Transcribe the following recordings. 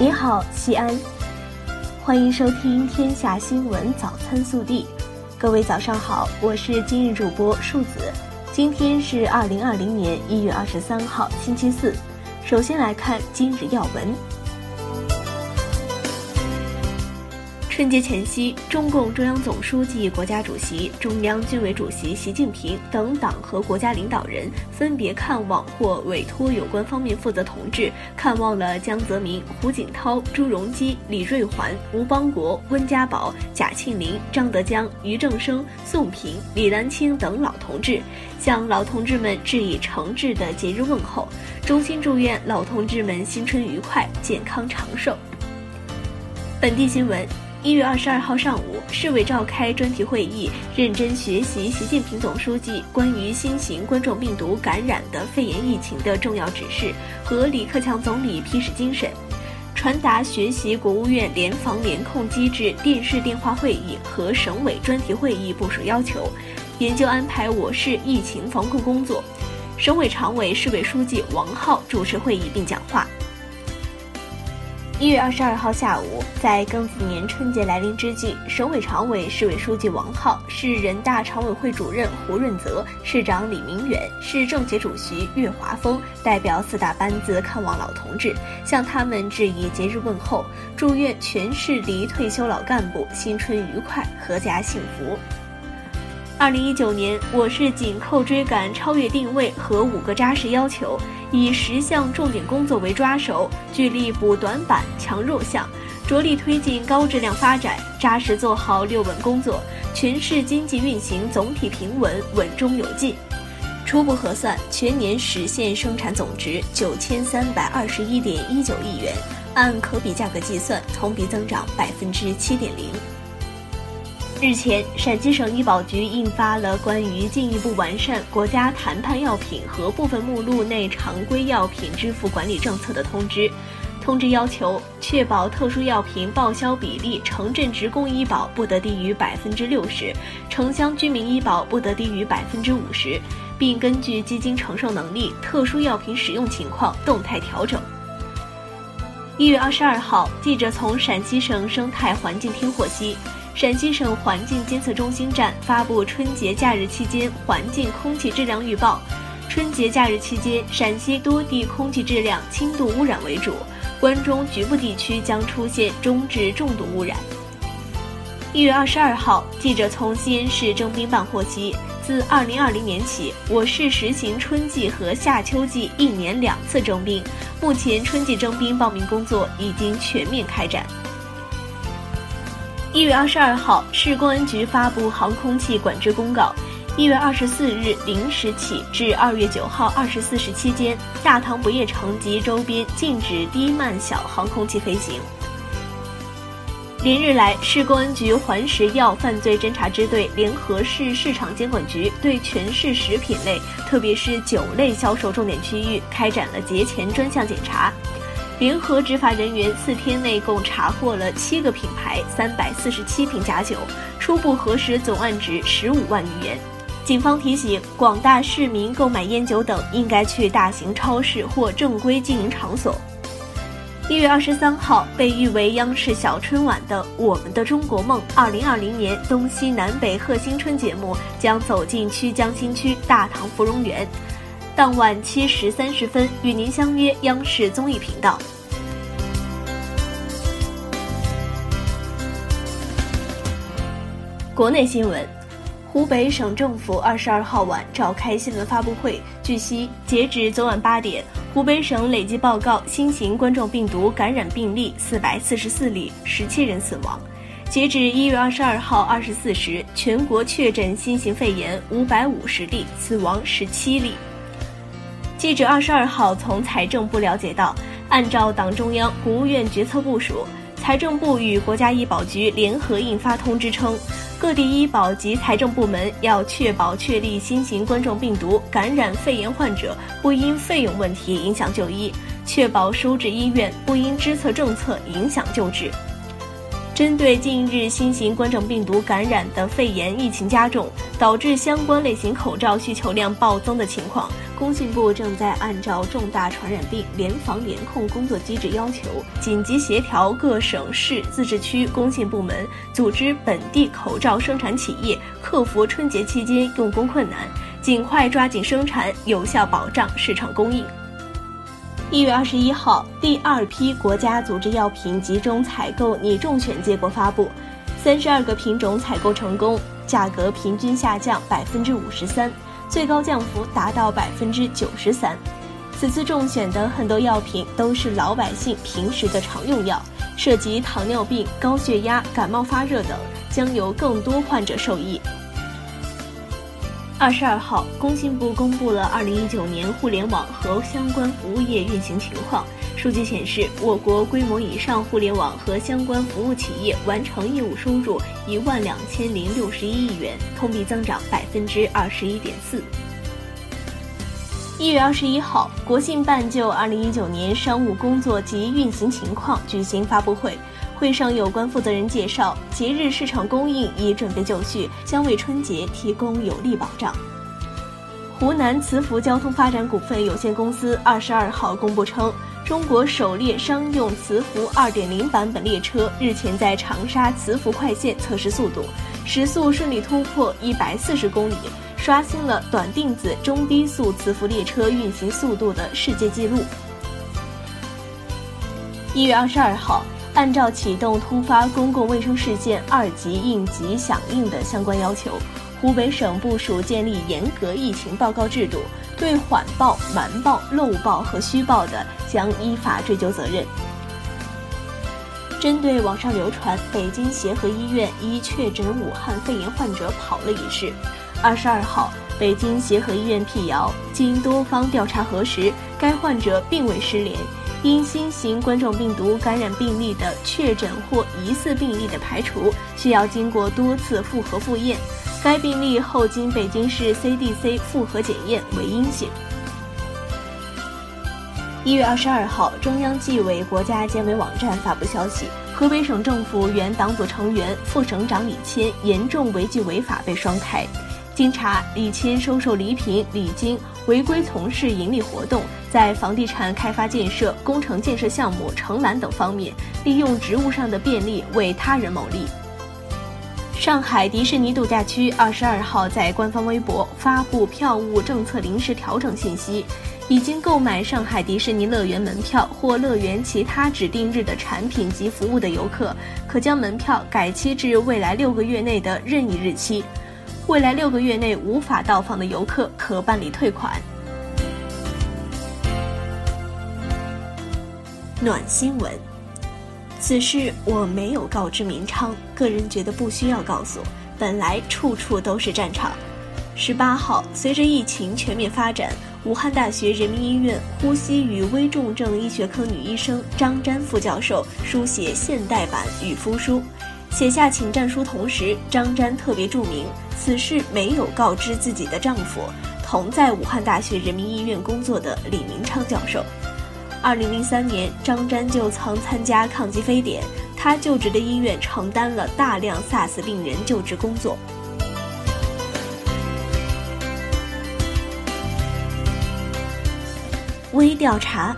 你好，西安，欢迎收听《天下新闻早餐速递》。各位早上好，我是今日主播树子。今天是二零二零年一月二十三号，星期四。首先来看今日要闻。春节前夕，中共中央总书记、国家主席、中央军委主席习近平等党和国家领导人分别看望或委托有关方面负责同志看望了江泽民、胡锦涛、朱镕基、李瑞环、吴邦国、温家宝、贾庆林、张德江、俞正声、宋平、李兰清等老同志，向老同志们致以诚挚的节日问候，衷心祝愿老同志们新春愉快、健康长寿。本地新闻。一月二十二号上午，市委召开专题会议，认真学习习近平总书记关于新型冠状病毒感染的肺炎疫情的重要指示和李克强总理批示精神，传达学习国务院联防联控机制电视电话会议和省委专题会议部署要求，研究安排我市疫情防控工作。省委常委、市委书记王浩主持会议并讲话。一月二十二号下午，在庚子年春节来临之际，省委常委、市委书记王浩、市人大常委会主任胡润泽、市长李明远、市政协主席岳华峰代表四大班子看望老同志，向他们致以节日问候，祝愿全市离退休老干部新春愉快、阖家幸福。二零一九年，我市紧扣追赶超越定位和五个扎实要求，以十项重点工作为抓手，聚力补短板、强弱项，着力推进高质量发展，扎实做好六稳工作，全市经济运行总体平稳、稳中有进。初步核算，全年实现生产总值九千三百二十一点一九亿元，按可比价格计算，同比增长百分之七点零。日前，陕西省医保局印发了关于进一步完善国家谈判药品和部分目录内常规药品支付管理政策的通知。通知要求，确保特殊药品报销比例，城镇职工医保不得低于百分之六十，城乡居民医保不得低于百分之五十，并根据基金承受能力、特殊药品使用情况动态调整。一月二十二号，记者从陕西省生态环境厅获悉。陕西省环境监测中心站发布春节假日期间环境空气质量预报。春节假日期间，陕西多地空气质量轻度污染为主，关中局部地区将出现中至重度污染。一月二十二号，记者从西安市征兵办获悉，自二零二零年起，我市实行春季和夏秋季一年两次征兵。目前，春季征兵报名工作已经全面开展。一月二十二号，市公安局发布航空器管制公告：一月二十四日零时起至二月九号二十四时期间，大唐不夜城及周边禁止低慢小航空器飞行。连日来，市公安局环食药犯罪侦查支队联合市市场监管局，对全市食品类，特别是酒类销售重点区域开展了节前专项检查。联合执法人员四天内共查获了七个品牌、三百四十七瓶假酒，初步核实总案值十五万余元。警方提醒广大市民，购买烟酒等应该去大型超市或正规经营场所。一月二十三号，被誉为央视小春晚的《我们的中国梦》二零二零年东西南北贺新春节目将走进曲江新区大唐芙蓉园。当晚七时三十分，与您相约央视综艺频道。国内新闻：湖北省政府二十二号晚召开新闻发布会。据悉，截止昨晚八点，湖北省累计报告新型冠状病毒感染病例四百四十四例，十七人死亡。截止一月二十二号二十四时，全国确诊新型肺炎五百五十例，死亡十七例。记者二十二号从财政部了解到，按照党中央、国务院决策部署，财政部与国家医保局联合印发通知称，各地医保及财政部门要确保确立新型冠状病毒感染肺炎患者不因费用问题影响就医，确保收治医院不因支策政策影响救治。针对近日新型冠状病毒感染的肺炎疫情加重，导致相关类型口罩需求量暴增的情况。工信部正在按照重大传染病联防联控工作机制要求，紧急协调各省市自治区工信部门，组织本地口罩生产企业克服春节期间用工困难，尽快抓紧生产，有效保障市场供应。一月二十一号，第二批国家组织药品集中采购拟中选结果发布，三十二个品种采购成功，价格平均下降百分之五十三。最高降幅达到百分之九十三。此次中选的很多药品都是老百姓平时的常用药，涉及糖尿病、高血压、感冒发热等，将有更多患者受益。二十二号，工信部公布了二零一九年互联网和相关服务业运行情况。数据显示，我国规模以上互联网和相关服务企业完成业务收入一万两千零六十一亿元，同比增长百分之二十一点四。一月二十一号，国信办就二零一九年商务工作及运行情况举行发布会，会上有关负责人介绍，节日市场供应已准备就绪，将为春节提供有力保障。湖南磁浮交通发展股份有限公司二十二号公布称。中国首列商用磁浮2.0版本列车日前在长沙磁浮快线测试速度，时速顺利突破140公里，刷新了短定子中低速磁浮列车运行速度的世界纪录。一月二十二号，按照启动突发公共卫生事件二级应急响应的相关要求。湖北省部署建立严格疫情报告制度，对缓报、瞒报、漏报和虚报的，将依法追究责任。针对网上流传北京协和医院一确诊武汉肺炎患者跑了一事，二十二号，北京协和医院辟谣，经多方调查核实，该患者并未失联，因新型冠状病毒感染病例的确诊或疑似病例的排除，需要经过多次复核复验。该病例后经北京市 CDC 复核检验为阴性。一月二十二号，中央纪委国家监委网站发布消息：河北省政府原党组成员、副省长李谦严重违纪违法被双开。经查，李谦收受礼品、礼金，违规从事盈利活动，在房地产开发建设、工程建设项目承揽等方面，利用职务上的便利为他人谋利。上海迪士尼度假区二十二号在官方微博发布票务政策临时调整信息，已经购买上海迪士尼乐园门票或乐园其他指定日的产品及服务的游客，可将门票改期至未来六个月内的任意日期。未来六个月内无法到访的游客可办理退款。暖新闻。此事我没有告知明昌，个人觉得不需要告诉。本来处处都是战场。十八号，随着疫情全面发展，武汉大学人民医院呼吸与危重症医学科女医生张詹副教授书写现代版与夫书，写下请战书同时，张詹特别注明此事没有告知自己的丈夫，同在武汉大学人民医院工作的李明昌教授。二零零三年，张詹就曾参加抗击非典，他就职的医院承担了大量 SARS 病人救治工作。微调查：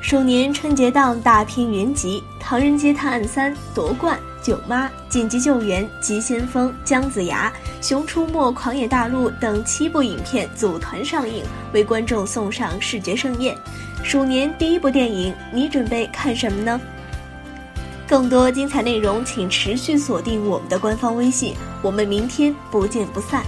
鼠年春节档大片云集，《唐人街探案三》夺冠。舅妈、紧急救援、急先锋、姜子牙、熊出没、狂野大陆等七部影片组团上映，为观众送上视觉盛宴。鼠年第一部电影，你准备看什么呢？更多精彩内容，请持续锁定我们的官方微信。我们明天不见不散。